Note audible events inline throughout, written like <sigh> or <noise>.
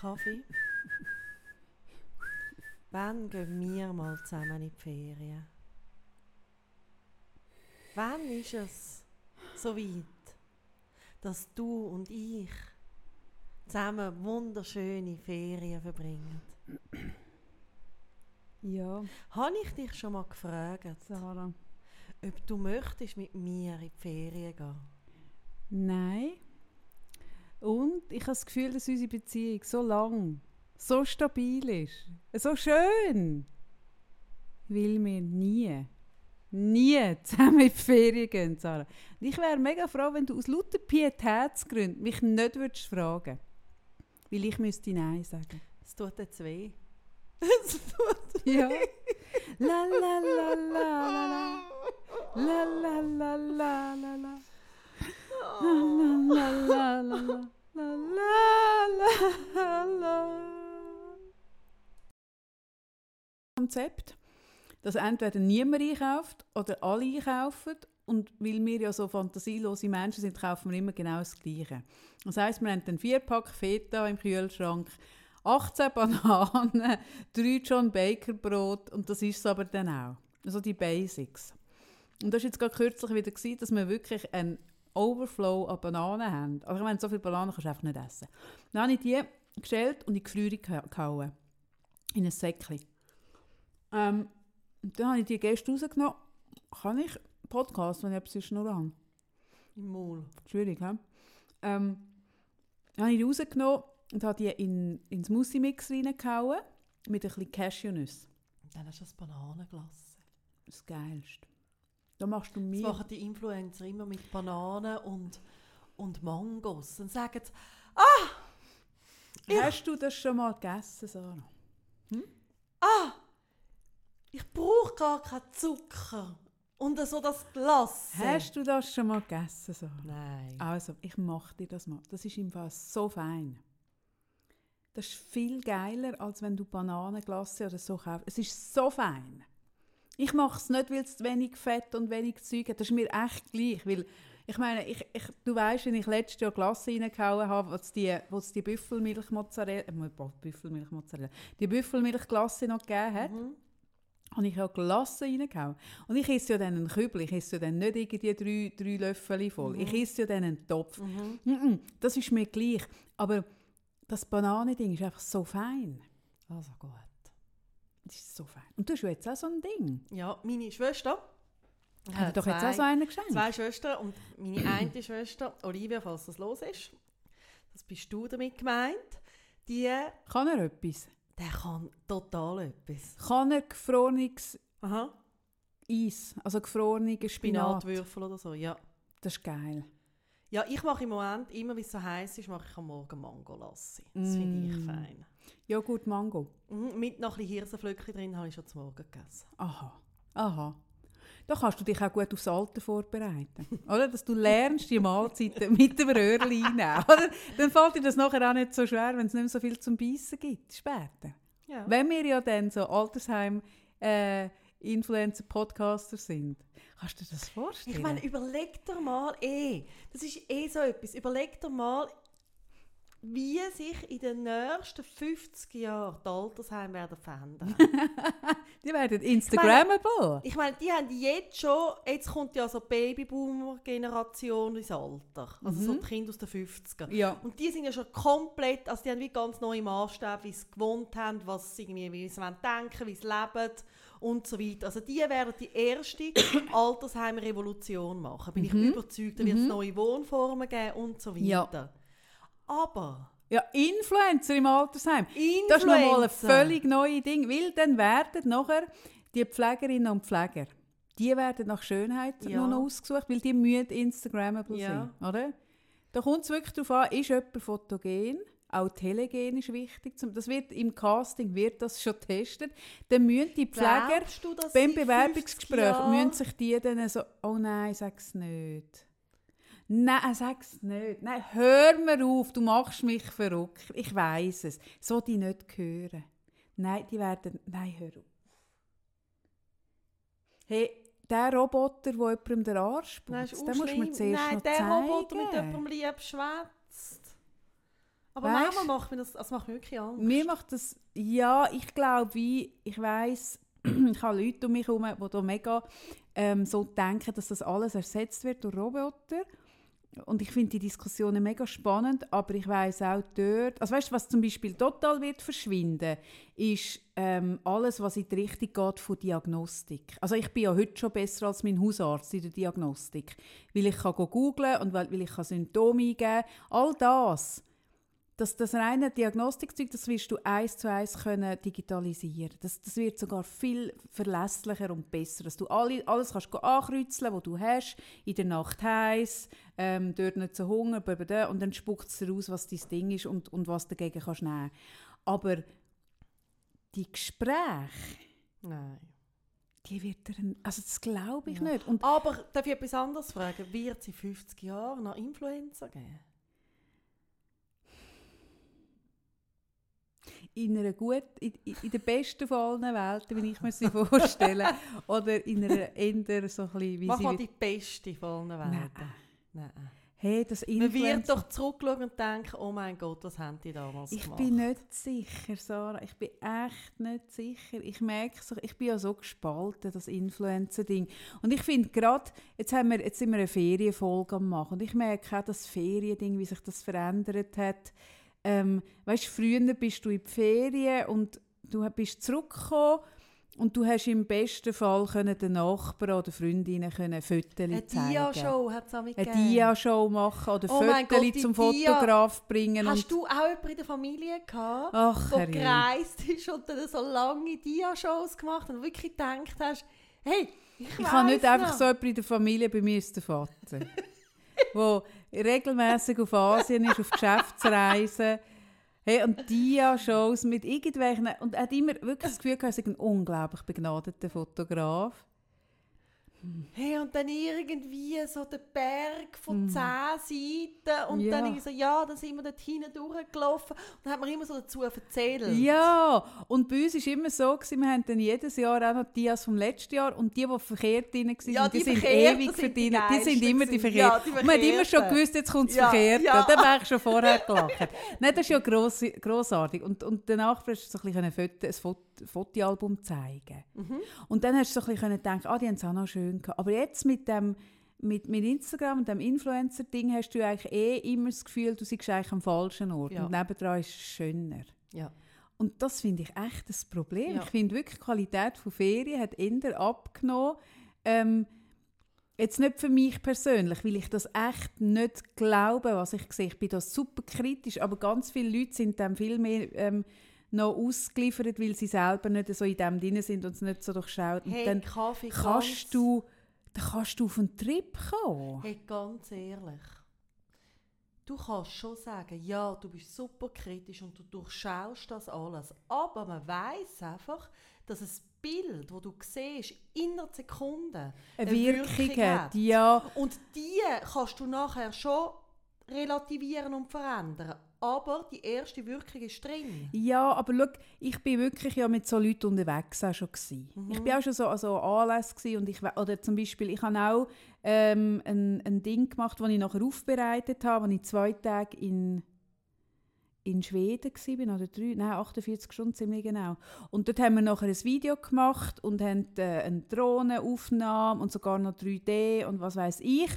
Kaffee. Wann gehen wir mal zusammen in die Ferien? Wann ist es so weit, dass du und ich zusammen wunderschöne Ferien verbringen? Ja, Habe ich dich schon mal gefragt, Sarah. ob du möchtest mit mir in die Ferien gehen? Nein. Und ich habe das Gefühl, dass unsere Beziehung so lang, so stabil ist, so schön, will wir nie, nie <laughs> zusammen in die Ferien gehen, Sarah. Und ich wäre mega froh, wenn du aus lauter Pietätsgründen mich nicht würdest fragen weil ich müsste Nein sagen. Es tut jetzt weh. <laughs> Es tut Ja. La la la la la la. La la la la la la. La. Konzept, dass entweder niemand einkauft oder alle einkaufen und weil wir ja so fantasielose Menschen sind, kaufen wir immer genau das Gleiche. Das heisst, wir haben einen Vierpack Feta im Kühlschrank, 18 Bananen, <laughs> 3 John Baker Brot und das ist es aber dann auch. Also die Basics. Und das war jetzt gerade kürzlich wieder, gewesen, dass wir wirklich einen Overflow an Bananen haben. Also ich meine, so viele Bananen kannst du einfach nicht essen. Dann habe ich die geschält und in die Gefrierung geha- gehauen. In ein Säckchen. Ähm, und dann habe ich die Gäste rausgenommen. Kann ich Podcast, wenn ich etwas in der habe? im Maul. Schwierig, hä? Ähm, dann habe ich die rausgenommen und habe die in, in den Smoothie-Mix reingehauen mit ein bisschen Cashewnüsse. Und dann hast du das Bananenglas. Das Geilste. Da machst du Das mir... machen die Influencer immer mit Bananen und, und Mangos. Dann sagen sie, ah, Ja. Hast du das schon mal gegessen, Sarah? ah, ich brauche gar keinen Zucker. Und so das Glas. Hast du das schon mal gegessen, Sarah? Nein. Also, ich mache dir das mal. Das ist im Fall so fein. Das ist viel geiler, als wenn du Bananenglasse oder so kaufst. Es ist so fein. Ich mache es nicht, weil es wenig Fett und wenig Zeug hat. Das ist mir echt gleich. Weil, ich meine, ich, ich, du weißt, wenn ich letztes Jahr Glasse reingehauen habe, wo es die, wo es die Büffelmilchmozzarella, äh, Büffelmilchmozzarella, die Büffelmilchglasse noch gegeben hat, Mhm. habe ich auch Glasse reingehauen. Und ich esse ja dann einen Kübel, ich esse ja dann nicht irgendwie drei, drei Löffel voll. Ich esse ja dann einen Topf. Mhm. Mhm, das ist mir gleich. Aber das Bananending ist einfach so fein. Also gut. Das ist so fein. Und du hast ja jetzt auch so ein Ding. Ja, meine Schwester. Hat doch jetzt auch so einen geschenkt. Zwei Schwestern und meine eine <clears throat> Schwester, Olivia, falls das los ist, das bist du damit gemeint, die, Kann er etwas? der kann total etwas. Kann er gefrorenes Aha. Eis, also gefrorene Spinat? Spinatwürfel oder so, ja. Das ist geil. Ja, ich mache im Moment, immer wenn es so heiß ist, mache ich am Morgen Mangolassi. Das finde ich Mm. fein. Joghurt Mango. Mhm, mit noch ein bisschen Hirsenflöckchen drin habe ich schon zum Morgen gegessen. Aha. Aha. Da kannst du dich auch gut aufs Alter vorbereiten. oder? Dass du lernst, die Mahlzeiten <laughs> mit dem Röhrchen einnehmen. Oder? Dann fällt dir das nachher auch nicht so schwer, wenn es nicht mehr so viel zum Beißen gibt. Später. Ja. Wenn wir ja dann so Altersheim äh, Influencer Podcaster sind. Kannst du dir das vorstellen? Ich meine, überleg dir mal eh, das ist eh so etwas, überleg dir mal, wie sich in den nächsten 50 Jahren die Altersheime werden verändern. <laughs> die werden Instagrammable. ich meine, die haben jetzt schon, jetzt kommt ja so die Babyboomer-Generation ins Alter, also so Mhm. die Kinder aus den 50er. Ja. Und die sind ja schon komplett, also die haben wie ganz neue Maßstäbe, wie sie gewohnt haben, was sie irgendwie, wie sie denken, wie sie leben und so weiter. Also die werden die erste <coughs> Altersheim-Revolution machen, bin ich Mhm. überzeugt. Da wird es Mhm. neue Wohnformen geben und so Ja. Aber ja, Influencer im Altersheim. Das ist nochmal ein Influencer. völlig neues Ding, weil dann werden nachher die Pflegerinnen und Pfleger, die werden nach Schönheit Ja. nur noch ausgesucht, weil die müssen Instagrammable Ja. sein, oder? Da kommt es wirklich darauf an, ist jemand fotogen, auch telegen ist wichtig, das wird im Casting wird das schon getestet, dann müssen die Pfleger du, beim in 50 Bewerbungsgespräch müssen sich die dann so, oh nein, sag's nicht. Nein, sag's nicht. Nein, hör mir auf, du machst mich verrückt. Ich weiß es. So die nicht hören. Nein, die werden, nein, hör auf. Hey, der Roboter, der jemandem den Arsch putzt, den mir schlimm. zuerst Nein, noch der zeigen. Roboter mit jemandem lieb schwätzt. Aber Weisst- manchmal macht mir das, das macht mir wirklich Angst. Mir macht das, ja, ich glaube, wie, ich weiß, <clears throat> ich habe Leute um mich herum, die da mega ähm, so denken, dass das alles ersetzt wird durch Roboter. Und ich finde die Diskussionen mega spannend, aber ich weiß auch dort, also weißt du, was zum Beispiel total wird verschwinden, ist ähm, alles, was in die Richtung geht von Diagnostik. Also ich bin ja heute schon besser als mein Hausarzt in der Diagnostik, weil ich kann go googlen und weil, weil ich kann Symptome eingeben. All das das, das reine Diagnostikzeug, das wirst du eins zu eins können digitalisieren. Das, das wird sogar viel verlässlicher und besser, dass du alle, alles kannst ankreuzeln, was du hast, in der Nacht heiß, ähm, dort nicht so Hunger, blablabla, und dann spuckt es raus, was dein Ding ist und, und was du dagegen kannst nehmen. Aber die Gespräche, Nein. die wird er, also das glaube ich Ja. nicht. Und Aber darf ich etwas anderes fragen? Wird es in 50 Jahren noch Influencer geben? In einer gut, in, in der besten von allen Welten, wie ich mir sie <laughs> vorstelle, oder in einer eher so ein bisschen, wie Mach mal die beste von allen Nein. Welten. Nein. Hey, das Man wird doch zurückschauen und denken, oh mein Gott, was haben die damals Ich gemacht? bin nicht sicher, Sarah. Ich bin echt nicht sicher. Ich merke so, ich bin ja so gespalten, das Influencer-Ding. Und ich finde gerade, jetzt, haben wir, jetzt sind wir eine Ferienfolge am machen. Und ich merke auch, das Feriending, wie sich das verändert hat. Ähm, weißt, früher bist du in die Ferien und du bist zurückgekommen und du hast im besten Fall können den Nachbarn oder Freundinnen können Fotos Eine zeigen. Dia-Show hat es auch Eine. Dia-Show machen oder Oh Fotos zum Fotograf bringen. Hast du auch jemanden in der Familie gehabt, Ach, der gereist ist und dann so lange Dia-Shows gemacht hat und wirklich gedacht hast, hey, ich, Ich habe nicht weiss einfach noch. so jemanden in der Familie, bei mir ist der Vater, <laughs> der regelmäßig auf Asien ist, auf Geschäftsreisen. Hey, und Dia-Shows mit irgendwelchen... Und er hat immer wirklich das Gefühl, er sei ein unglaublich begnadeter Fotograf. Hey, und dann irgendwie so der Berg von Mhm. zehn Seiten und Ja. dann irgendwie so, ja, dann sind wir dort hinten durchgelaufen und dann hat man immer so dazu erzählt. Ja, und bei uns war immer so, gewesen, wir haben dann jedes Jahr auch noch die Dias vom letzten Jahr und die, die verkehrt drin waren, Ja, die, die sind ewig sind die verdient. Die, sind immer die verkehrt. Ja, die und man hat immer schon gewusst, jetzt kommt das Ja, Verkehrte. ja. Dann wäre ich schon vorher gelacht. Nein, das ist ja gross, grossartig. Und, und danach hast du so ein, bisschen ein, Foto, ein Foto, Fotoalbum zeigen Mhm. Und dann hast du so ein bisschen denken, ah, die haben es auch noch schön gehabt. Aber jetzt mit dem mit, mit Instagram und dem Influencer-Ding hast du eigentlich eh immer das Gefühl, du seist eigentlich am falschen Ort. Ja. Und nebendran ist es schöner. Ja. Und das finde ich echt das Problem. Ja. Ich finde wirklich, die Qualität von Ferien hat eher abgenommen. Ähm, jetzt nicht für mich persönlich, weil ich das echt nicht glaube, was ich sehe. Ich bin da super kritisch, aber ganz viele Leute sind dem viel mehr ähm, noch ausgeliefert, weil sie selber nicht so in dem drin sind und es nicht so durchschaut. Und Hey, dann Kaffee, kannst du, dann kannst du auf einen Trip kommen. Hey, ganz ehrlich. Du kannst schon sagen, ja, du bist super kritisch und du durchschaust das alles. Aber man weiß einfach, dass ein Bild, das du siehst, in einer Sekunde Eine Wirkung hat, ja. Und die kannst du nachher schon relativieren und verändern. Aber die erste Wirkung ist drin. Ja, aber schau, ich bin wirklich ja mit so Leuten unterwegs auch schon gewesen. Mhm. Ich bin auch schon so an so Anlässen gewesen und ich oder zum Beispiel ich habe auch ähm, ein, ein Ding gemacht, das ich nachher aufbereitet habe, als ich zwei Tage in in Schweden war, oder drei, nein, 48 Stunden ziemlich genau. Und dort haben wir nachher ein Video gemacht und haben äh, eine Drohnenaufnahme und sogar noch 3D und was weiß ich.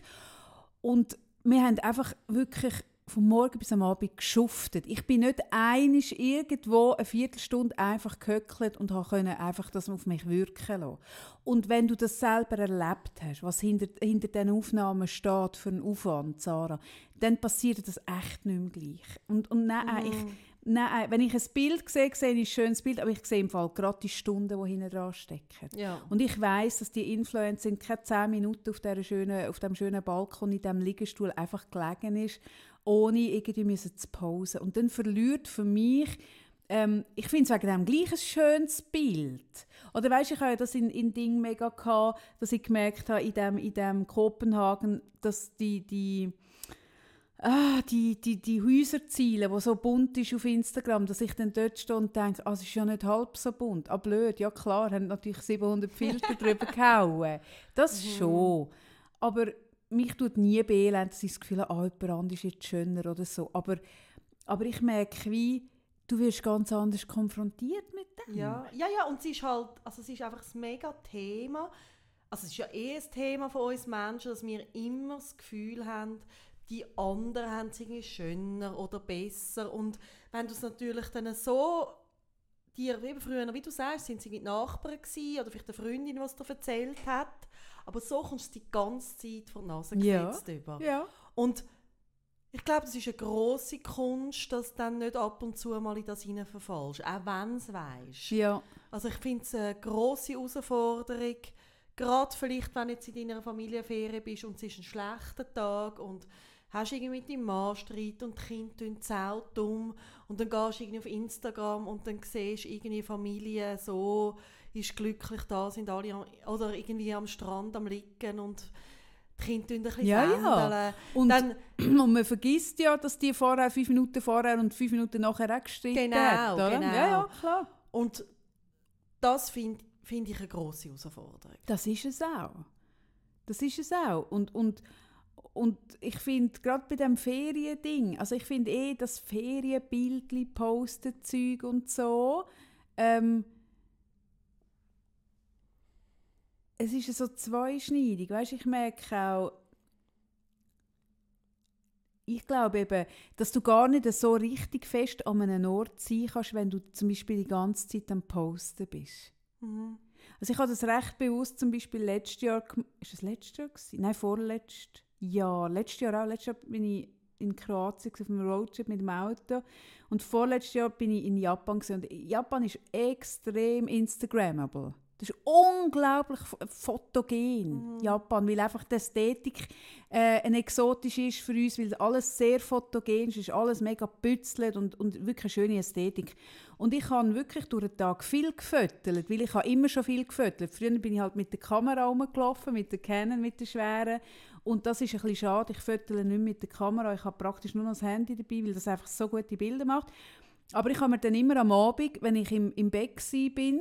Und wir haben einfach wirklich von morgen bis am Abend geschuftet. Ich bin nicht einig irgendwo eine Viertelstunde einfach gehöckelt und habe können einfach das auf mich wirken lassen. Und wenn du das selber erlebt hast, was hinter, hinter den Aufnahmen steht für einen Aufwand, Sarah, dann passiert das echt nicht mehr gleich. Und, und nein, ich, nein, wenn ich ein Bild sehe, sehe ich ein schönes Bild, aber ich sehe im Fall gerade die Stunden, die hinten dran stecken. Ja. Und ich weiß, dass die Influencer in keine 10 Minuten auf, schönen, auf dem schönen Balkon in diesem Liegestuhl einfach gelegen ist, ohne irgendwie müssen zu posen. Und dann verliert für mich, ähm, ich finde es wegen dem gleich ein schönes Bild. Oder weißt du, ich habe ja das in, in Ding mega gehabt, dass ich gemerkt habe, in dem, in dem Kopenhagen, dass die, die Ah, die, die, die Häuserziele, die so bunt ist auf Instagram, dass ich dann dort stehe und denke, ah, es ist ja nicht halb so bunt. Ah, blöd, ja klar, haben natürlich 700 Filter drüber <laughs> gehauen. Das schon. Aber mich tut nie beelend, dass ich das Gefühl habe, ah, jemand anderes ist jetzt schöner oder so. Aber Aber ich merke, wie du wirst ganz anders konfrontiert mit dem. Ja, ja, ja, und es ist halt, also es ist einfach ein mega Thema. Also es ist ja eh ein Thema von uns Menschen, dass wir immer das Gefühl haben, die anderen haben es irgendwie schöner oder besser. Und wenn du es natürlich dann so dir, wie früher, wie du sagst, sind sie mit Nachbarn gewesen, oder vielleicht eine Freundin, die es dir erzählt hat. Aber so kommst du die ganze Zeit vor die Nase Ja. gesetzt über. Ja. Und ich glaube, das ist eine grosse Kunst, dass du dann nicht ab und zu mal in das hinein verfallst, auch wenn es weisst. Ja. Also ich finde es eine grosse Herausforderung, gerade vielleicht, wenn du jetzt in deiner Familienferien bist und es ist ein schlechter Tag und hast irgendwie mit deinem Mann Streit und die Kinder tun Zelt dumm und dann gehst du irgendwie auf Instagram und dann siehst du irgendwie Familie so, ist glücklich da, sind alle am, oder irgendwie am Strand am Liegen und die Kinder tun ein bisschen Ja, ja. Und, Dann, <clears throat> und man vergisst ja, dass die vorher fünf Minuten vorher und fünf Minuten nachher auch gestritten Genau, hat. Oder? genau. Ja, ja, klar. und das finde find ich eine grosse Herausforderung. Das ist es auch. Das ist es auch. Und, und, und ich finde, gerade bei dem Feriending, also ich finde eh, das Ferienbildli posten Zeug und so, ähm, es ist so zweischneidig. Weißt, ich merke auch, ich glaube eben, dass du gar nicht so richtig fest an einem Ort sein kannst, wenn du zum Beispiel die ganze Zeit am Posten bist. Mhm. Also ich habe das recht bewusst zum Beispiel letztes Jahr, ist das letztes Jahr gewesen? Nein, vorletztes Jahr. Letztes Jahr auch. Letztes Jahr bin ich in Kroatien auf einem Roadtrip mit dem Auto und vorletztes Jahr bin ich in Japan gewesen. und Japan ist extrem Instagrammable. Das ist unglaublich fotogen, Japan, weil einfach die Ästhetik äh, eine exotisch ist für uns, weil alles sehr fotogen ist, ist alles mega bützelt und, und wirklich eine schöne Ästhetik. Und ich habe wirklich durch den Tag viel gefüttert, weil ich habe immer schon viel gefüttert. Früher bin ich halt mit der Kamera rumgelaufen, mit der Canon, mit der schweren. Und das ist ein bisschen schade, ich füttere nicht mit der Kamera, ich habe praktisch nur noch das Handy dabei, weil das einfach so gute Bilder macht. Aber ich habe mir dann immer am Abend, wenn ich im, im Bett bin,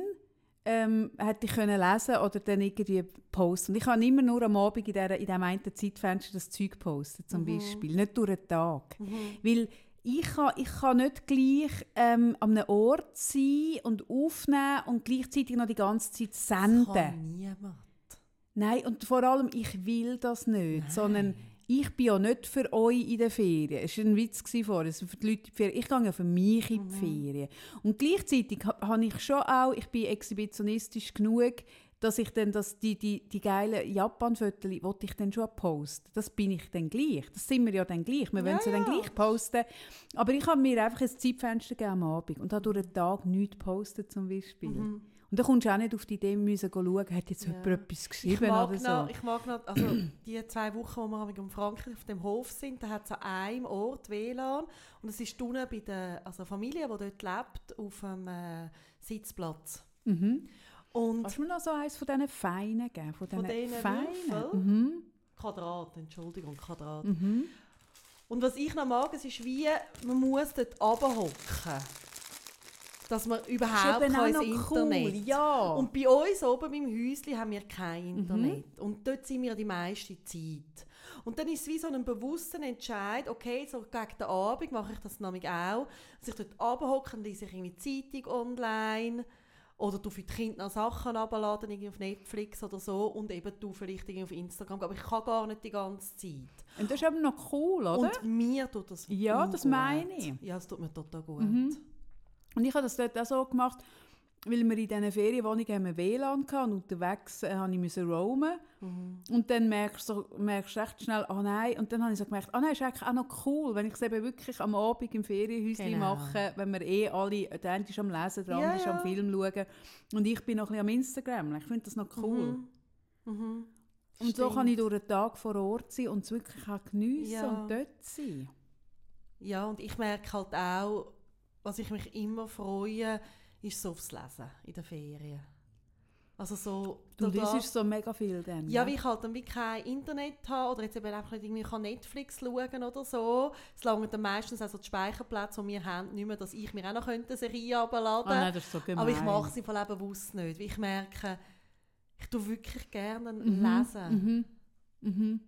ähm, hätte ich können lesen oder dann irgendwie posten. Und ich habe immer nur am Abend in, der, in diesem einen Zeitfenster das Zeug posten, zum Beispiel. Nicht durch den Tag. Weil ich kann, ich kann nicht gleich ähm, an einem Ort sein und aufnehmen und gleichzeitig noch die ganze Zeit senden. Kann niemand. Nein, und vor allem, ich will das nicht, sondern ich bin ja nicht für euch in den Ferien. Es war ein Witz vorher, also für die Leute in Ferien. Ich gehe ja für mich in die Ferien. Und gleichzeitig ha- habe ich schon auch, ich bin exhibitionistisch genug, dass ich dann das, die, die, die geilen Japan-Fotos wollte ich dann schon posten. Das bin ich dann gleich. Das sind wir ja dann gleich. Wir wollen sie dann ja. gleich posten. Aber ich habe mir einfach ein Zeitfenster gegeben am Abend und habe durch den Tag nichts gepostet zum Beispiel. Und dann kommst du auch nicht auf die Idee, müssen schauen, hat jetzt Ja. jemand etwas Ich geschrieben mag, oder so. noch, ich mag noch, also die zwei Wochen, wo wir in Frankreich auf dem Hof sind, da hat es an einem Ort WLAN und es ist unten bei der also Familie, die dort lebt, auf dem äh, Sitzplatz. Mhm. Und Kannst du mir noch so eins von diesen Feinen geben? Von Von diesen Feinen? Mhm. Quadrat, Entschuldigung, Quadrat. Mhm. Und was ich noch mag, es ist wie, man muss dort runterhocken, dass man überhaupt ins noch cool, Internet ja. Und bei uns oben im Häuschen haben wir kein Mhm. Internet. Und dort sind wir die meiste Zeit. Und dann ist es wie so ein bewusster Entscheid, okay, so gegen den Abend mache ich das nämlich auch, dass ich dort runterhocke und lese ich irgendwie Zeitung online oder du für die Kinder noch Sachen abladen, irgendwie auf Netflix oder so und eben du vielleicht irgendwie auf Instagram. Aber ich kann gar nicht die ganze Zeit. Und das ist eben noch cool, oder? Und mir tut das Ja, das meine ich. Ja, es tut mir total gut. Mhm. Und ich habe das dort auch so gemacht, weil wir in diesen Ferienwohnungen haben wir WLAN hatten und unterwegs äh, habe ich roamen. Mhm. Und dann merkst du, so- merkst du recht schnell, ah nein. Und dann habe ich so gemerkt, ah nein, ist eigentlich auch noch cool, wenn ich es eben wirklich am Abend im Ferienhäuschen Genau. mache, wenn wir eh alle, der eine ist am Lesen, der Ja, andere ist am ja. Film schauen. Und ich bin noch ein bisschen am Instagram. Ich finde das noch cool. Mhm. Mhm. Und so Stimmt. kann ich durch den Tag vor Ort sein und es wirklich auch geniessen Ja. und dort sein. Ja, und ich merke halt auch, was ich mich immer freue, ist so aufs Lesen in den Ferien. Also so... Du liest so mega viel dann. ja, ne? wie ich halt dann wie kein Internet habe oder jetzt eben einfach nicht irgendwie kann Netflix schauen oder so. Es langen dann meistens auch so die Speicherplätze, die wir haben, nicht mehr, dass ich mir auch noch könnte eine Serie herunterladen nein, das ist so gemein. Aber ich mache es im Fall eben bewusst nicht, weil ich merke, ich tue wirklich gerne Mhm, lesen. Mhm. Mhm.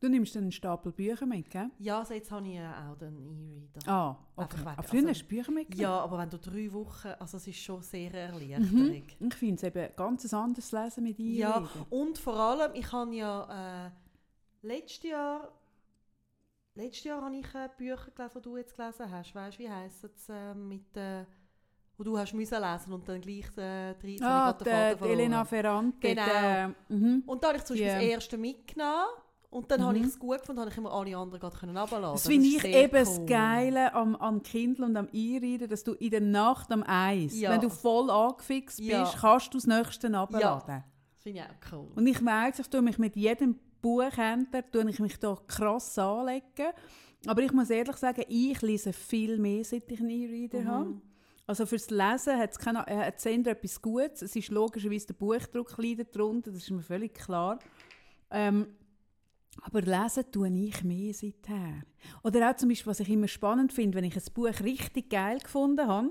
Du nimmst dann einen Stapel Bücher mit, gell? Ja, also jetzt habe ich äh, auch den E-Reader. Ah, okay. weg. Ah, früher Also- hast du Bücher mitgenommen? Ja, aber wenn du drei Wochen, also es ist schon sehr Mhm. erleichterung. Ich finde es eben ganz ein anderes Lesen mit dir. Ja, und vor allem, ich habe ja äh, letztes Jahr, letztes Jahr habe ich äh, Bücher gelesen, die du jetzt gelesen hast. Weißt du, wie heisst es äh, mit äh, wo du hast müssen lesen und dann gleich äh, drei Ah, die, die. Elena Ferrante. Genau. Der, mhm. Und da habe ich zum Beispiel Ja. das erste mitgenommen und dann habe Mhm. ich es gut gefunden, habe ich immer alle anderen gerade können runterladen. Das finde ich eben das cool. Geile am, am Kindle und am E-Reader, dass du in der Nacht am Eis, Ja. wenn du voll angefixt bist, Ja. kannst du das nächste runterladen. Das finde ich auch cool. Und ich weiss, ich tue mich mit jedem Buchhändler tue ich mich da krass anlegen. Aber ich muss ehrlich sagen, ich lese viel mehr, seit ich einen E-Reader habe. Mhm. Also fürs Lesen hat es äh, hat Sender etwas Gutes. Es ist logischerweise der Buchdruck leidet darunter, das ist mir völlig klar. Ähm, aber lesen tue ich mehr seither. Oder auch zum Beispiel, was ich immer spannend finde, wenn ich ein Buch richtig geil gefunden habe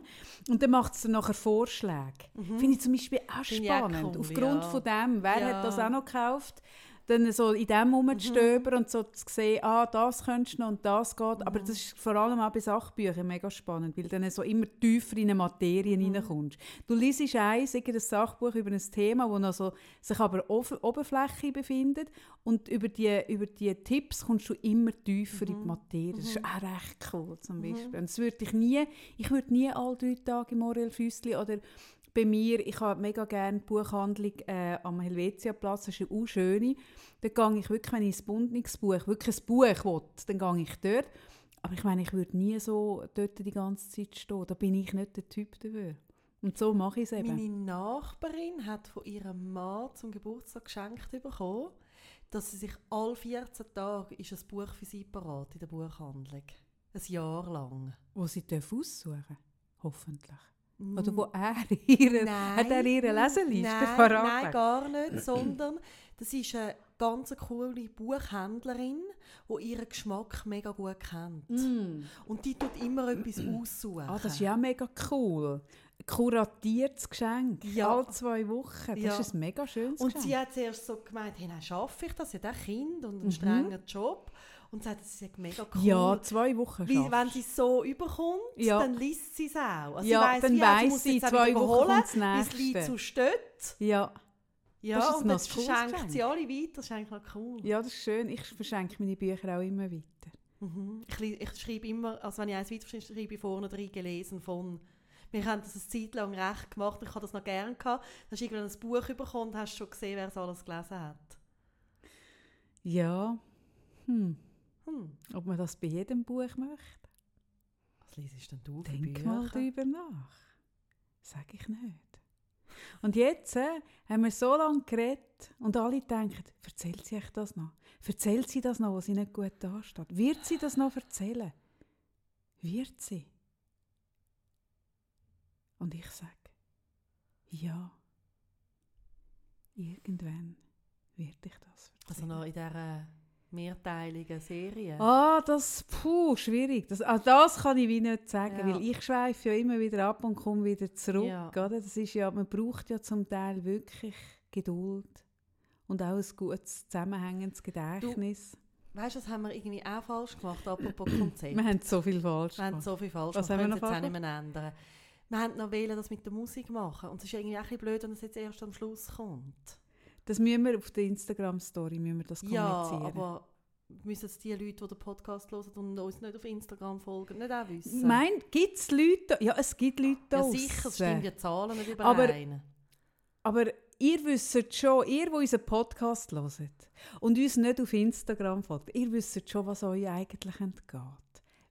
und dann macht es dann nachher Vorschläge. Finde ich zum Beispiel auch Mhm. Ich auch spannend. cool, Aufgrund ja. von dem, wer Ja. hat das auch noch gekauft? Dann so in dem rumzustöbern und so zu sehen, ah, das könntest du noch und das geht. Aber das ist vor allem auch bei Sachbüchern mega spannend, weil du dann so immer tiefer in eine Materie reinkommst. Du liest eins, irgendein Sachbuch über ein Thema, das noch so, sich aber auf Oberfläche befindet und über die, über die Tipps kommst du immer tiefer in die Materie. Das ist auch recht cool zum Beispiel. Und das würde ich nie, ich würde nie alle drei Tage im Morel Füssli oder bei mir, ich habe mega gerne die Buchhandlung äh, am Helvetiaplatz, das ist eine schöne. Da gehe ich wirklich, wenn ich ein Bundungsbuch, wirklich ein Buch will, dann gehe ich dort. Aber ich meine, ich würde nie so dort die ganze Zeit stehen. Da bin ich nicht der Typ dafür. Und so mache ich es eben. Meine Nachbarin hat von ihrem Mann zum Geburtstag geschenkt bekommen, dass sie sich alle 14 Tage ist ein Buch für sie parat in der Buchhandlung. Ein Jahr lang. Wo sie dürfen aussuchen Hoffentlich. Oder wo er ihre, Nein. hat er ihre Leseliste Nein, nein, gar nicht, sondern das ist eine ganz coole Buchhändlerin, die ihren Geschmack mega gut kennt. Mm. Und die tut immer etwas aussuchen. <clears throat> Ah, das ist ja mega cool. Ein kuratiertes Geschenk. Ja. Alle zwei Wochen. Das Ja. ist ein mega schönes Und Geschenk. sie hat zuerst so gemeint, hey, dann schaffe ich das, sie hat auch Kind und einen Mhm. strengen Job. Und sie hat, sie sagt, mega cool. Ja, zwei Wochen Weil, schaffst. wenn sie es so überkommt, Ja. dann liest sie es auch. Also Ja, sie weiss, dann also weiss muss sie, zwei Wochen kommt das Nächste. so steht. Ja. Ja, Das ist und dann ein cooles schenkt Geschenk. sie alle weiter. Das ist eigentlich noch cool. ja, das ist schön. Ich verschenke meine Bücher auch immer weiter. Mhm. Ich, ich schreibe immer, also wenn ich eins weiterschreibe, schreibe ich vorne drin gelesen von. Wir haben das eine Zeit lang recht gemacht. Ich habe das noch gerne gehabt. Dann hast du irgendwann ein Buch bekommen, hast du schon gesehen, wer es alles gelesen hat. Ja. Hm. Hm, Ob man das bei jedem Buch möchte? was liest denn du für Denk mal darüber nach. Sag ich nicht. Und jetzt äh, haben wir so lange geredet und alle denken, erzählt sie euch das noch? Erzählt sie das noch, was sie nicht gut dasteht? Wird sie das noch erzählen? Wird sie? Und ich sage, ja, irgendwann werde ich das Also erzählen. noch in dieser mehrteiligen Serie. Ah, das, puh, schwierig. Das, ah, das kann ich wie nicht sagen, Ja. weil ich schweife ja immer wieder ab und komme wieder zurück. Ja. Oder? Das ist ja, man braucht ja zum Teil wirklich Geduld und auch ein gutes zusammenhängendes Gedächtnis. Weißt du, das haben wir irgendwie auch falsch gemacht, apropos Konzept. <clears throat> Wir haben so viel falsch Wir haben gemacht. so viel falsch Was gemacht. wir können noch es jetzt auch nicht mehr ändern. Wir haben noch wählen, das mit der Musik machen. Und es ist irgendwie auch ein bisschen blöd, wenn es jetzt erst am Schluss kommt. Das müssen wir auf der Instagram-Story das Ja, kommunizieren. aber müssen es die Leute, die den Podcast hören und uns nicht auf Instagram folgen, nicht auch wissen? Mein, gibt es Leute, ja es gibt Leute da ja, sicher, es stimmen die Zahlen nicht Aber- überein. Aber ihr wisst schon, ihr, die unseren Podcast hört und uns nicht auf Instagram folgt, ihr wisst schon, was euch eigentlich entgeht.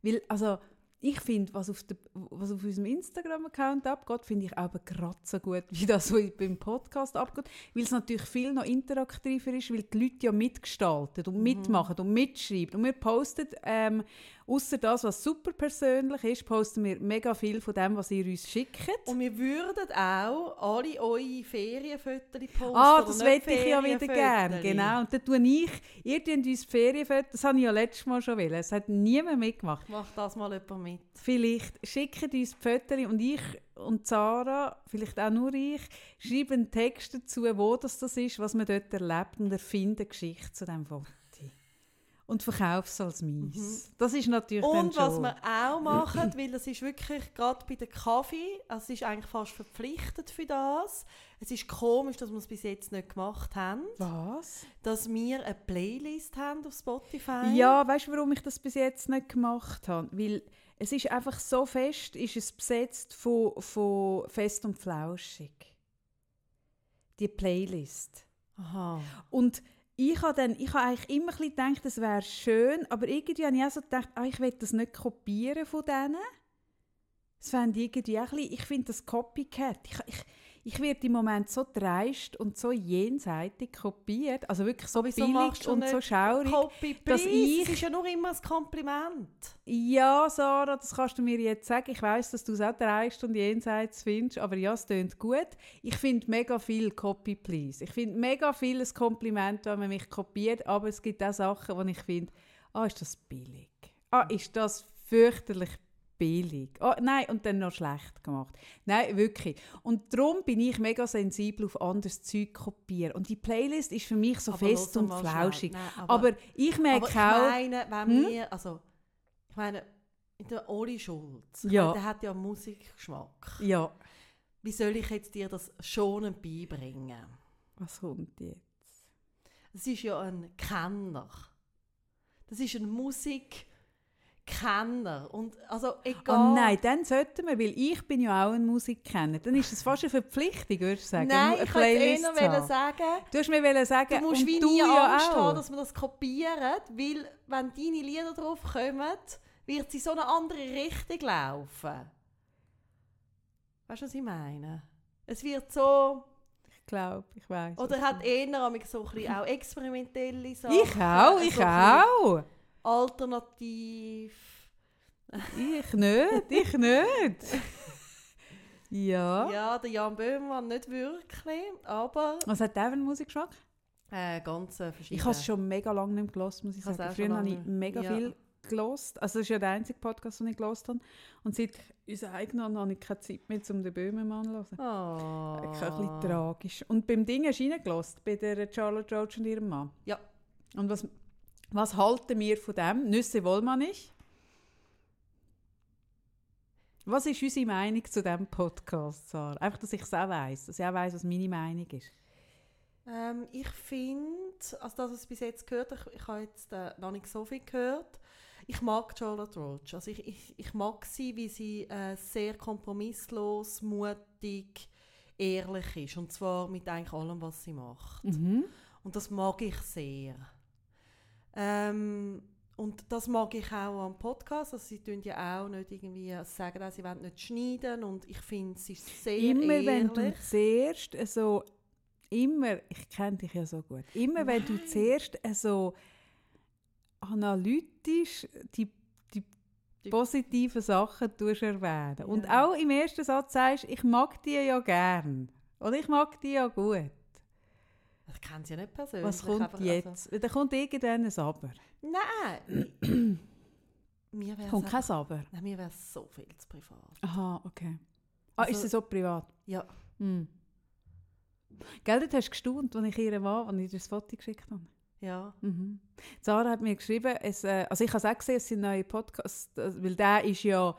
Weil, also, ich finde, was, auf der- was auf unserem Instagram-Account abgeht, finde ich auch gerade so gut, wie das so beim Podcast abgeht. Weil es natürlich viel noch interaktiver ist, weil die Leute ja mitgestalten Mhm. und mitmachen und mitschreiben. Und wir posten, ähm, außer das, was super persönlich ist, posten wir mega viel von dem, was ihr uns schickt. Und wir würden auch alle eure Ferienfotos posten. Ah, das möchte ich ja wieder gerne. Genau. Und dann tue ich, ihr tut uns Ferienfotos, das habe ich ja letztes Mal schon wollen. Es hat niemand mitgemacht. Mach das mal jemand mit. Vielleicht schickt uns die Fotos und ich und Sarah, vielleicht auch nur ich, schreiben einen Text dazu, wo das, das ist, was man dort erlebt und erfinden Geschichte zu diesem Foto. Und verkaufe es als meins. Das ist natürlich Mhm. Und was schon- wir auch machen, <clears throat> weil das ist wirklich gerade bei der Kaffee, also es ist eigentlich fast verpflichtet für das. Es ist komisch, dass wir es bis jetzt nicht gemacht haben, Was? dass wir eine Playlist haben auf Spotify. Ja, weißt du, warum ich das bis jetzt nicht gemacht habe? Weil es ist einfach so fest, ist es besetzt von, von Fest und Flauschig. Die Playlist. Aha. Und ich habe dann, ich habe eigentlich immer gedacht, das wäre schön, aber irgendwie habe ich auch so gedacht, ah, ich will das nicht kopieren von denen. Das fände ich irgendwie auch ein bisschen, ich finde das Copycat. Ich, ich, ich werde im Moment so dreist und so jenseitig kopiert, also wirklich so wieso billig und so schaurig. Dass ich- Es ist ja nur immer ein Kompliment. Ja, Sarah, das kannst du mir jetzt sagen. Ich weiß, dass du es auch dreist und jenseits findest, aber ja, es klingt gut. Ich finde mega viel Copy, please. Ich finde mega viel ein Kompliment, wenn man mich kopiert, aber es gibt auch Sachen, wo ich finde, ah, ist das billig. Ah, ist das fürchterlich billig. Ah, nein, und dann noch schlecht gemacht. Nein, wirklich. Und darum bin ich mega sensibel auf anderes Zeug kopieren. Und die Playlist ist für mich so Aber fest und flauschig. Nein, aber, aber- ich Aber merke ich auch... meine, wenn Hm? wir, also, ich meine, der Oli Schulz, Ja. der hat ja Musikgeschmack. Ja, Wie soll ich jetzt dir das schonend beibringen? was kommt jetzt? Es ist ja ein Kenner. Das ist ein Musikkenner. Und also egal. Oh nein, dann sollten wir, weil ich bin ja auch ein Musikkenner. Dann ist es fast eine Verpflichtung, würdest du sagen, Nein, ich wollte eher zu haben. sagen, Du hast mir sagen, du musst wie du nie ja Angst auch. haben, dass wir das kopieren, weil wenn deine Lieder drauf kommen, wird sie so eine andere Richtung laufen. Weißt du, was ich meine? Es wird so, Ich glaube, ich weiß. oder hat amig so ein bisschen auch experimentelle Sachen. Ich auch, ich so ein auch. Alternativ. Ich nicht, ich nicht. ja. Ja, der Jan Böhmermann nicht wirklich, aber Was hat der für einen Musikgeschmack? äh, ganz äh, verschieden. Ich habe es schon mega lange nicht gehört, muss ich Ich es sagen. Früher habe ich mega ja. viel gehört. Also das ist ja der einzige Podcast, den ich gehört habe. Und seit unserem eigenen habe ich keine Zeit mehr, um den Böhmermann zu hören. Oh. Ein bisschen tragisch. Und beim Ding hast du reingelassen, bei der Charlotte Roach und ihrem Mann. Ja. Und was, was halten wir von dem? Nüsse wollen wir nicht. Was ist unsere Meinung zu diesem Podcast, Sarah? Einfach, dass ich es auch weiss, dass ich auch weiss, was meine Meinung ist. Ähm, ich finde, also das, was ich bis jetzt gehört ich, ich habe jetzt äh, noch nicht so viel gehört. Ich mag Charlotte Roach. Also ich, ich, ich mag sie, wie sie äh, sehr kompromisslos, mutig, ehrlich ist. Und zwar mit eigentlich allem, was sie macht. Mhm. Und das mag ich sehr. Ähm, und das mag ich auch am Podcast. Also sie tun ja auch nicht irgendwie also sagen, auch, sie wollen nicht schneiden. Und ich finde, sie ist sehr Immer ehrlich. wenn du zuerst so, immer, ich kenne dich ja so gut, immer wenn du Nein. zuerst so analytisch die, die Die- positiven Sachen tust erwähnen und Ja. auch im ersten Satz sagst, ich mag die ja gern oder ich mag die ja gut. Ich kenne sie ja nicht persönlich. Was kommt einfach, jetzt? Also, Da kommt irgendwann ein Aber. nein! <clears throat> mir Kommt kein Aber. Nein, mir wäre so viel zu privat. Aha, okay. Ah, Also- ist sie so privat? Ja, Hm. Gell, dort hast du gestaunt, als ich ihr war, als ich dir das Foto geschickt habe. ja. Mhm. Sarah hat mir geschrieben, es, äh, also ich habe es auch gesehen, es sind neue Podcasts, äh, weil der ist ja...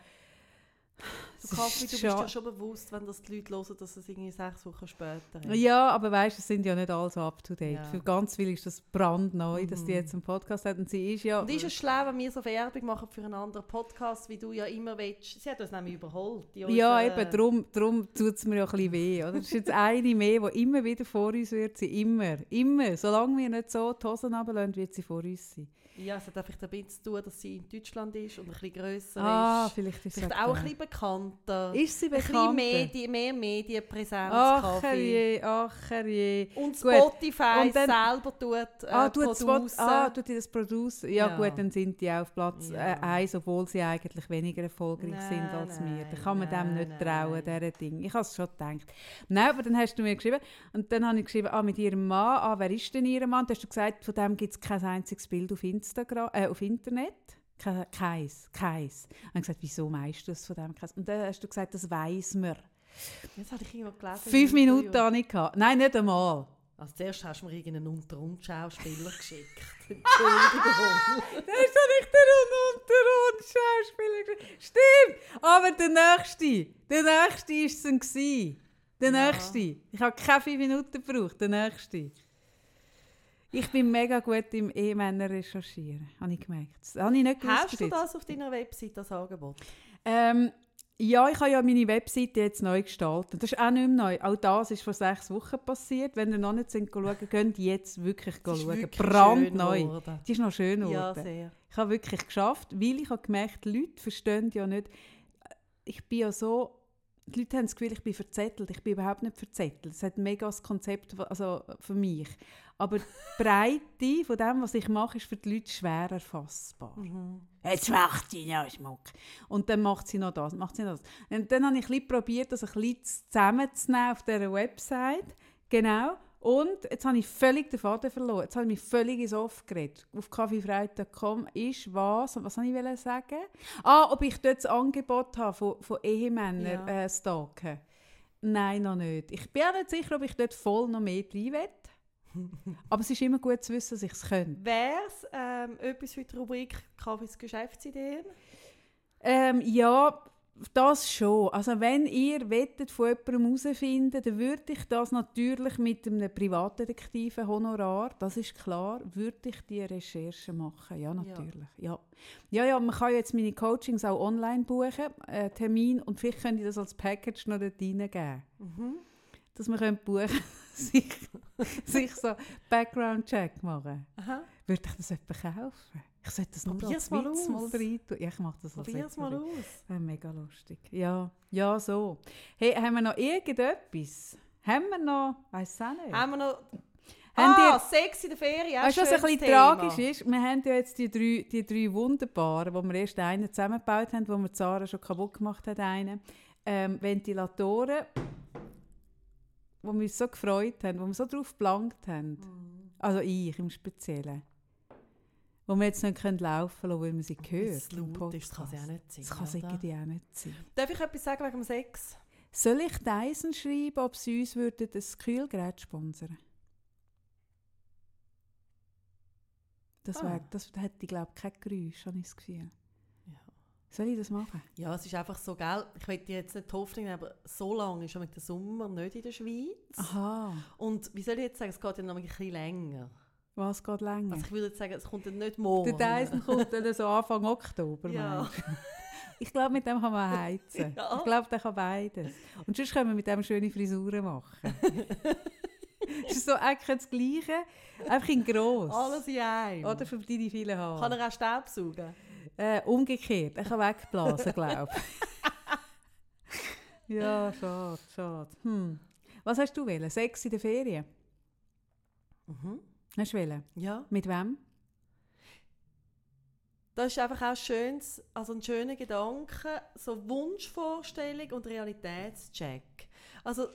Du, Kaffee, du bist ja schon bewusst, wenn das die Leute hören, dass es irgendwie sechs Wochen später ist. Ja, aber weißt, es sind ja nicht alle so up to date. Ja. Für ganz viele ist das brandneu, dass die Mhm. jetzt einen Podcast hat und sie ist ja... Und ist es schlau, wenn wir so Werbung machen für einen anderen Podcast, wie du ja immer willst? Sie hat uns nämlich überholt. ja, eben, darum, darum tut es mir ja ein bisschen weh. Oder? Das ist jetzt eine mehr, die immer wieder vor uns wird sein. Immer, immer. Solange wir nicht so die Hosen runterlassen, wird sie vor uns sein. Ja, es hat einfach damit zu tun, dass sie in Deutschland ist und ein bisschen grösser Ah, ist. vielleicht ist Vielleicht auch ein bisschen bekannter. Ist sie ein bisschen? Medi mehr Medienpräsenz. Ach je, ach je. Und. Spotify Und dann- selber tut äh, Ah, tut Spot, ah, tut die das Producer? Ja, Ja. gut, dann sind die auf Platz Ja. äh, 1, obwohl sie eigentlich weniger erfolgreich Nein, sind als wir. Da nein, kann man dem nein, nicht nein. trauen, dieser Ding. Ich habe es schon gedacht. Nein, aber dann hast du mir geschrieben, und dann habe ich geschrieben, ah, mit ihrem Mann, ah, wer ist denn ihr Mann? Dann hast du gesagt, von dem gibt es kein einziges Bild auf, Instagram, äh, auf Internet. Ke- Keins, keins. Und ich gesagt, wieso meinst du das von dem? keins? Und dann hast du gesagt, das weiss man. Das habe ich irgendwo gelesen. Fünf Minuten habe ich gehabt. Nein, nicht einmal. Also zuerst hast du mir irgendeinen Unter-und-Schauspieler geschickt. <laughs> Entschuldigung. Das ist doch nicht der Schauspieler. Stimmt! Aber der nächste, der nächste war es dann. Der Ja. nächste. Ich habe keine fünf Minuten gebraucht, der nächste. Ich bin mega gut im E-Männer recherchieren, habe ich gemerkt. Das habe ich nicht gewusst Hast du das auf deiner Website als Angebot? Ähm, ja, ich habe ja meine Webseite jetzt neu gestaltet. Das ist auch nicht mehr neu. Auch das ist vor sechs Wochen passiert. Wenn ihr noch nicht sind, schauen könnt jetzt wirklich schauen. wirklich Brandneu. Die ist noch schön Ja, geworden. sehr. Ich habe wirklich geschafft, weil ich habe gemerkt, die Leute verstehen ja nicht. Ich bin ja so, die Leute haben das Gefühl, ich bin verzettelt. Ich bin überhaupt nicht verzettelt. Es hat ein mega das Konzept also für mich. Aber die <laughs> Breite von dem, was ich mache, ist für die Leute schwer erfassbar. Mhm. Jetzt macht sie noch Schmuck. Und dann macht sie noch das, macht sie noch das. Und dann habe ich probiert, das ein bisschen zusammenzunehmen auf dieser Website. Genau. Und jetzt habe ich völlig den Faden verloren. Jetzt habe ich mich völlig ins Off geredet. Auf kaffeefrei.com ist was, was wollte ich sagen? Ah, ob ich dort das Angebot habe von, von Ehemännern Ja. äh, stalken. Nein, noch nicht. Ich bin auch nicht sicher, ob ich dort voll noch mehr rein will. <laughs> Aber es ist immer gut zu wissen, dass ich es könnte. Wäre es ähm, etwas für die Rubrik Kaffees Geschäftsideen? Ähm, ja, das schon. Also wenn ihr wettet von jemandem herausfinden, dann würde ich das natürlich mit einem Privatdetektiven Honorar, das ist klar, würde ich die Recherche machen. Ja, natürlich. Ja. Ja. ja, man kann jetzt meine Coachings auch online buchen, äh, Termin, und vielleicht könnt ihr das als Package noch dort reingeben. Mhm. Dass man könnt buchen <laughs> sich, sich so Background-Check machen. Aha. Würde ich das etwa kaufen? Ich sollte das nur Probier's als mal Witz aus. mal rein tun. Ja, ich mache das als Probier's mal aus. Ja, mega lustig. Ja, ja, so. Hey, haben wir noch irgendetwas? Haben wir noch? Weiß es auch nicht. Haben wir noch... Haben ah, Sex in der Ferien, weißt du, was ein bisschen Thema. tragisch ist? Wir haben ja jetzt die drei, die drei wunderbaren, wo wir erst einen zusammengebaut haben, wo wir Zara schon kaputt gemacht hat, einen. Ähm, Ventilatoren, wo wir uns so gefreut haben, wo wir so drauf geblankt haben. Mhm. Also ich im Speziellen. Wo wir jetzt nicht können laufen lassen, weil man sie Wenn hört. es im laut ist, kann sie auch nicht sein. Das kann irgendwie auch nicht sein. Darf ich etwas sagen wegen dem Sex? Soll ich Dyson schreiben, ob sie uns würden das Kühlgerät sponsern Das, Ah. wär, das hätte, glaube ich, kein Geräusch, habe ich das Gefühl. Ja. Soll ich das machen? Ja, es ist einfach so, gell? Ich will dir jetzt nicht Hoffnung nehmen, aber so lange ist schon mit dem Sommer nicht in der Schweiz. Aha, Und wie soll ich jetzt sagen, es geht ja noch ein bisschen länger. Was geht länger? Also ich würde jetzt sagen, es kommt dann nicht morgen. Der Dyson kommt dann so Anfang Oktober, Ja. <laughs> Ich glaube, mit dem kann man heizen. <laughs> Ja. Ich glaube, der kann beides. Und sonst können wir mit dem schöne Frisuren machen. <laughs> Es ist so eigentlich das Gleiche, einfach in gross. Alles in einem. Oder für deine vielen Haare. Kann er auch Staubsaugen? Äh, umgekehrt, er kann wegblasen, glaube ich. ja, schade, schade. Hm. Was hast du wählen? Sex in der Ferien? Mhm. Hast du wählen? Ja. Mit wem? Das ist einfach auch schönes, also ein schöner Gedanke, so Wunschvorstellung und Realitätscheck. Also,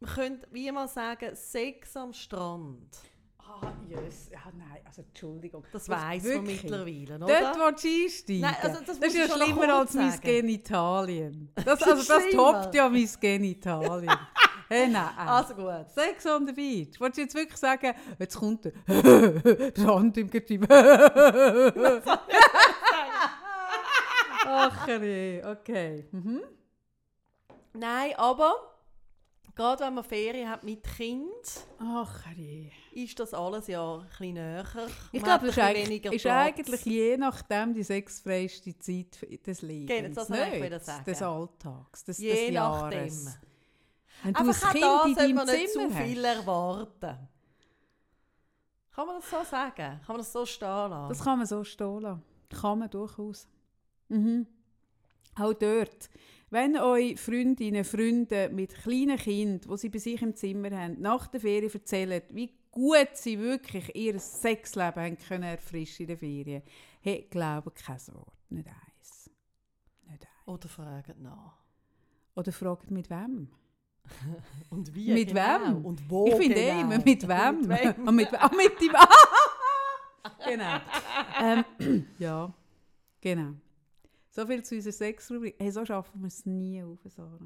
man könnte wie mal sagen, Sex am Strand. Ah, yes. Ja, nein, also Entschuldigung. Das Was, weiss man mittlerweile, Dort oder? willst du einsteigen. Nein, also das das ist ja schlimmer als mein. Genitalien. Das, Das ist also das toppt ja mein Genitalien. <laughs> hey, nein. Also gut. Sex on the beach. Wolltest du jetzt wirklich sagen, jetzt kommt der <laughs> Sand im Getriebe? <laughs> Ach okay. Mhm. Nein, aber gerade wenn man Ferien hat mit Kind, Ach ist das alles ja ein bisschen näher. Ich glaube, das ist, eigentlich, ist eigentlich je nachdem die sexfreiste Zeit des Lebens. Genau, das wollte ich nicht? wieder sagen. Des Alltags, des, Je des nachdem. Wenn du ein Einfach auch Kind da in sollte deinem man nicht Zimmer zu viel hast. erwarten. Kann man das so sagen? Kann man das so stehen lassen? Das kann man so stehen lassen. Kann man durchaus. Mhm. Auch dort. Wenn eure Freundinnen, Freunde mit kleinen Kindern, die sie bei sich im Zimmer haben, nach der Ferien erzählen, wie gut sie wirklich ihr Sexleben haben können erfrischen in der Ferien, hey, glaube kein Wort. Nicht eins. Nicht eins. Oder fragen nach. Oder fragt mit wem? <laughs> Und wie Mit genau? wem? Und wo ich finde eh genau? immer, mit <laughs> wem? mit wem? Ah, mit, ah, mit dem... <laughs> genau. ähm, <clears throat> ja, genau. So viel zu unserer Sexrubrik. Hey, so schaffen wir es nie auf, Sarah.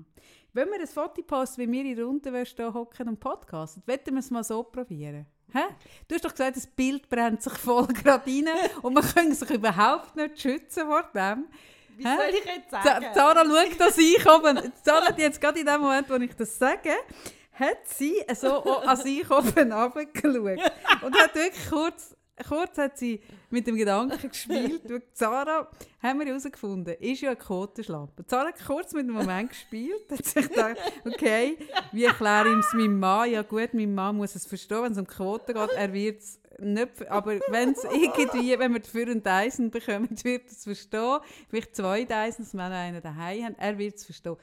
Wenn wir ein Foto posten, wie wir in der Unterwäsche hocken und podcasten, wollen wir es mal so probieren? Hä? Du hast doch gesagt, das Bild brennt sich voll gerade rein und man kann sich überhaupt nicht schützen vor dem. Wie soll ich jetzt Sa- sagen? Sarah schaut das einkommen. Sarah hat jetzt gerade in dem Moment, wo ich das sage, hat sie so an sich oben <laughs> runtergeschaut. Und hat wirklich kurz, kurz hat sie mit dem Gedanken gespielt. Sarah, haben wir herausgefunden, ist ja eine Kotenschlampe. Sarah hat kurz mit dem Moment gespielt, hat sich gedacht, okay, wie erkläre ich es meinem Mann? Ja gut, mein Mann muss es verstehen, wenn es um Quoten geht, er wird es nicht, aber wenn es irgendwie, wenn wir dafür einen Dyson bekommen, wird es verstehen. Vielleicht zwei Dysons, wenn wir einen daheim haben, er wird es verstehen.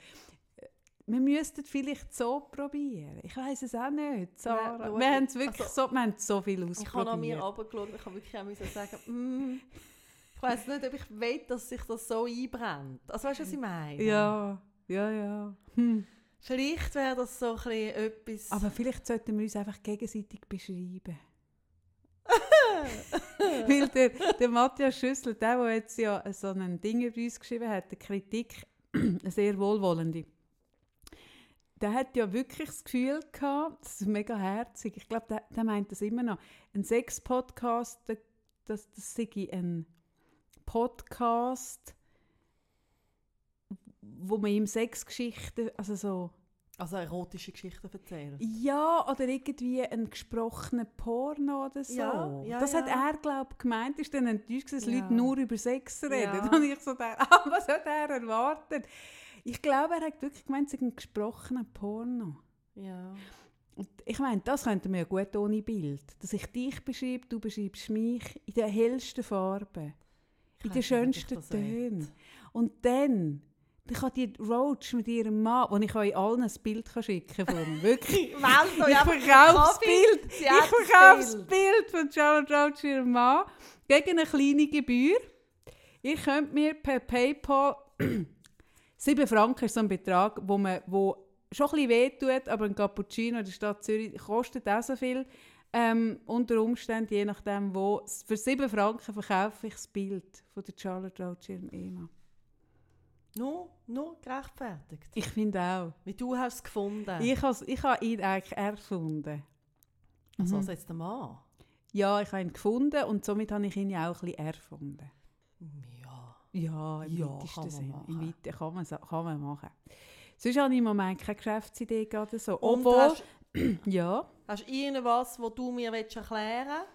Wir müssten vielleicht so probieren. Ich weiß es auch nicht, Sarah. Schau, wir haben es wirklich also- so, wir haben so viel Ich habe an mir ausprobiert. runtergeschaut ich habe wirklich auch müssen sagen, mm, ich weiß nicht, ob ich will, dass sich das so einbrennt. Also weißt du, was ich meine? Ja, ja, ja. Hm. Vielleicht wäre das so ein etwas... Aber vielleicht sollten wir uns einfach gegenseitig beschreiben. <laughs> Weil der, der Matthias Schüssel, der, der jetzt ja so ein Ding über uns geschrieben hat, eine Kritik, <clears throat> eine sehr wohlwollende, der hat ja wirklich das Gefühl gehabt, das ist mega herzig, ich glaube, der, der meint das immer noch, ein Sex-Podcast, das, das sei ein Podcast, wo man ihm Sexgeschichten, also so Also erotische Geschichten erzählen. ja, oder irgendwie ein gesprochener Porno oder so. Ja, ja, das hat ja. er, glaube ich, gemeint. Ist dann enttäuscht, dass. Leute nur über Sex reden. Und ich so dachte, <laughs> ah, was hat er erwartet? Ich glaube, er hat wirklich gemeint, es sei ein gesprochener Porno. Ja. Und ich meine, das könnte man ja gut ohne Bild. Dass ich dich beschreibe, du beschreibst mich in den hellsten Farben. Ich in den schönsten. Tönen. Und dann, dann kann die Roach mit ihrem Mann, wo ich euch allen ein Bild kann schicken kann, wirklich <laughs> euch ich verkaufe das. Bild. Ich verkaufe das. Bild von Charlotte Roach ihrem Mann gegen eine kleine Gebühr. Ihr könnt mir per PayPal 7 Franken ist so ein Betrag, wo, man, wo schon ein bisschen wehtut, aber ein Cappuccino in der Stadt Zürich kostet auch so viel. Ähm, unter Umständen, je nachdem wo. Für 7 Franken verkaufe ich das Bild von der Charlotte ihrem Ehemann. Nur, nur gerechtfertigt. Ich finde auch. Wie du hast es gefunden. Ich habe ich habe ihn eigentlich erfunden. also, Mhm. also jetzt der Mann. Ja, ich habe ihn gefunden und somit habe ich ihn ja auch ein bisschen erfunden. Ja. Ja, im Ja, weitesten kann man Sinn. machen. Im Weite kann man, kann man machen. Sonst habe ich im Moment keine Geschäftsidee oder so. Und Obwohl, hast, ja, hast du irgendwas, was du mir erklären willst?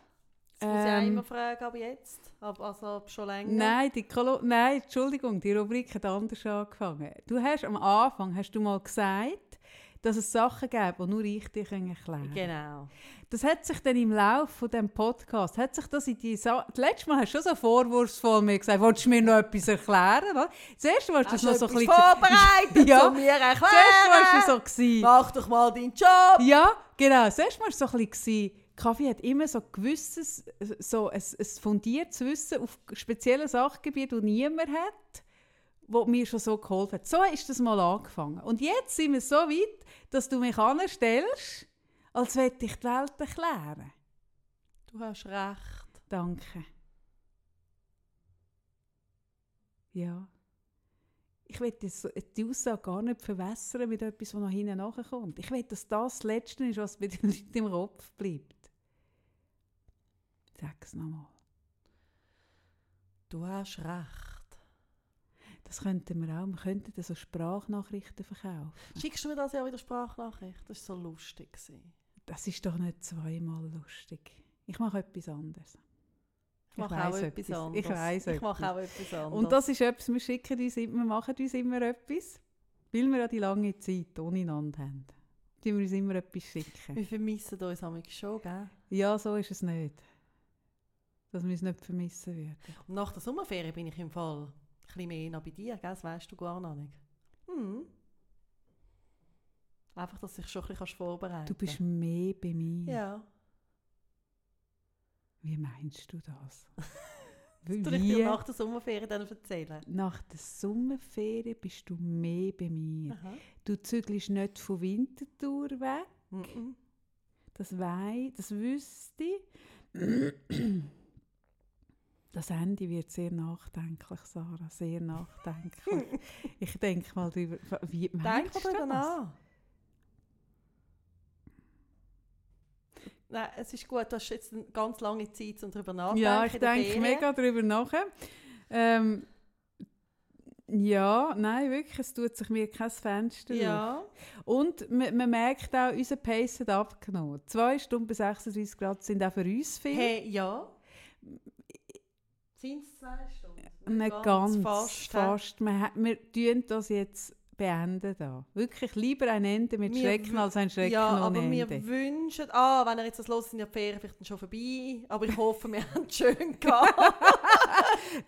Das muss ich Ähm. auch immer fragen, aber jetzt. Ab, also ab schon länger. nein, die Kolo nein, Entschuldigung, die Rubrik hat anders angefangen. Du hast am Anfang hast du mal gesagt, dass es Sachen gäbe, die nur ich dir erklären kann. Genau. Das hat sich dann im Laufe von dem Podcast, hat sich das in die Sa Letztes Mal hast du schon so vorwurfsvoll mir gesagt, willst du mir noch etwas erklären? Oder? Zuerst warst du Hast noch du so ein bisschen... vorbereitet, <laughs> Ja. um mir erklären? Zuerst warst du so gewesen. Mach doch mal deinen Job. Ja, genau. Zuerst war es so ein bisschen, Kaffee hat immer so gewisses, so ein, ein fundiertes Wissen auf speziellen Sachgebieten, die niemand hat, wo mir schon so geholfen hat. So ist das mal angefangen. Und jetzt sind wir so weit, dass du mich anstellst, als hätte ich die Welt erklären. Du hast recht. Danke. Ja. Ich will die Aussage gar nicht verwässern mit etwas, das noch hinten nachkommt. Ich will, dass das das Letzte ist, was bei den <laughs> Leuten im Kopf bleibt. Sag es nochmal. Du hast recht. Das könnten wir auch. Wir könnten so Sprachnachrichten verkaufen. Schickst du mir das ja wieder Sprachnachricht? Das war so lustig. gewesen. Das ist doch nicht zweimal lustig. Ich mache etwas anderes. Ich mache auch etwas etwas. anderes. Ich weiss Ich mache auch etwas anderes. Und das ist etwas, wir schicken uns, immer- wir machen uns immer etwas, weil wir ja die lange Zeit ohneinander haben. Die wir uns immer etwas schicken. Wir vermissen uns manchmal schon, gell? Ja, so ist es nicht. Dass wir uns nicht vermissen würden. Und nach der Sommerferien bin ich im Fall bisschen mehr noch bei dir, gell? Das weißt du gar noch nicht. Hm. Einfach, dass du dich schon ein bisschen vorbereiten Du bist mehr bei mir. Ja. Wie meinst du das? Das tue ich dir nach der Sommerferien dann erzählen. Nach der Sommerferien bist du mehr bei mir. Aha. Du zügelst nicht von Winterthur weg. Mhm. Das weiß, das wüsste ich. Das Ende wird sehr nachdenklich, Sarah, sehr nachdenklich. <laughs> ich denke mal drüber, wie Denk meinst mal du das? nach. Nein, es ist gut, du hast jetzt eine ganz lange Zeit, um darüber nachzudenken. Ja, ich denke mega darüber nach. Ähm, ja, nein, wirklich, es tut sich mir kein Fenster auf. Ja, Und man, man merkt auch, unser Pace hat abgenommen. 2 Stunden bis 36 Grad sind auch für uns viel. hey, ja. Sind es zwei Stunden? Nicht ganz, fast. fast. hä? Wir, tun das jetzt beenden da. Wirklich lieber ein Ende mit Wir Schrecken als ein Schrecken Ja, ohne aber Ende. wir wünschen, ah, wenn er jetzt das los sind ja die Ferien vielleicht schon vorbei, aber ich hoffe, wir <laughs> haben es schön <laughs> gehabt.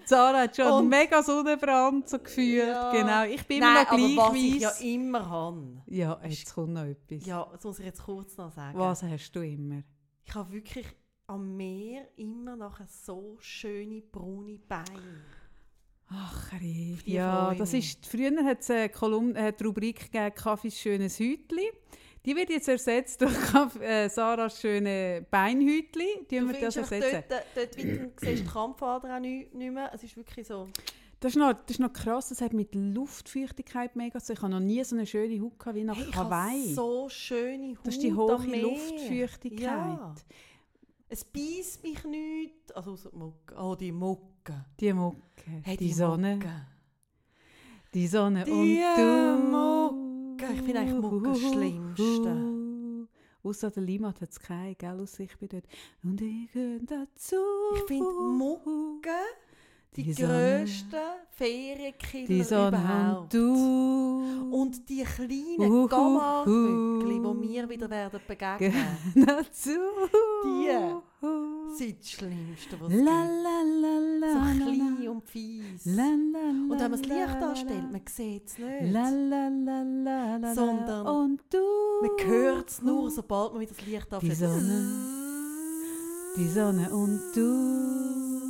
Sarah hat schon Und- mega Sonnenbrand so gefühlt. Ja. Genau, ich bin immer Nein, noch aber gleich was ich ja immer habe, Ja, jetzt kommt noch etwas. ja, das muss ich jetzt kurz noch sagen. Was hast du immer? Ich habe wirklich am Meer immer noch so schöne braune Beine. Ach, Rief. Ja, das ist, früher hat es eine Kolumne, äh, die Rubrik gegeben, Kaffees schönes Hütli. Die wird jetzt ersetzt durch Kaff- äh, Sarahs schöne Beinhütli. Die Du wir das ersetzen. dort, dort weiter, siehst du die Krampfader auch nicht, nicht mehr. Es ist wirklich so. Das ist, noch, das ist noch krass, das hat mit Luftfeuchtigkeit mega zu. Ich habe noch nie so eine schöne Haut wie nach Hey, Hawaii. so schöne Haut das ist die hohe. Luftfeuchtigkeit. Ja. Es beißt mich nicht. Also außer die Mucke. Oh, die Mucke. Die Mucke, Hey, die, Sonne, Mucke. die Sonne Die und du. Mucke. Ich finde eigentlich Mucke das Schlimmste. Außer der Limat hat es keine, gell, aus ich bin dort. Und ich gehöre dazu. Ich finde Mucke die, Die grössten Ferienkiller Die überhaupt. und du. Und die kleinen Uhuhu. Gamma-Mückli, die wir wieder werden begegnen, dazu. Die sind das Schlimmste, was es La la la la. So la, klein la. und fies. La, la, Und wenn man das la, Licht la, anstellt, la. man sieht es nicht. La la la la la Sondern la. und du. Man hört es nur, sobald man wieder das Licht Die anstellt. Sonne. Die Sonne und du.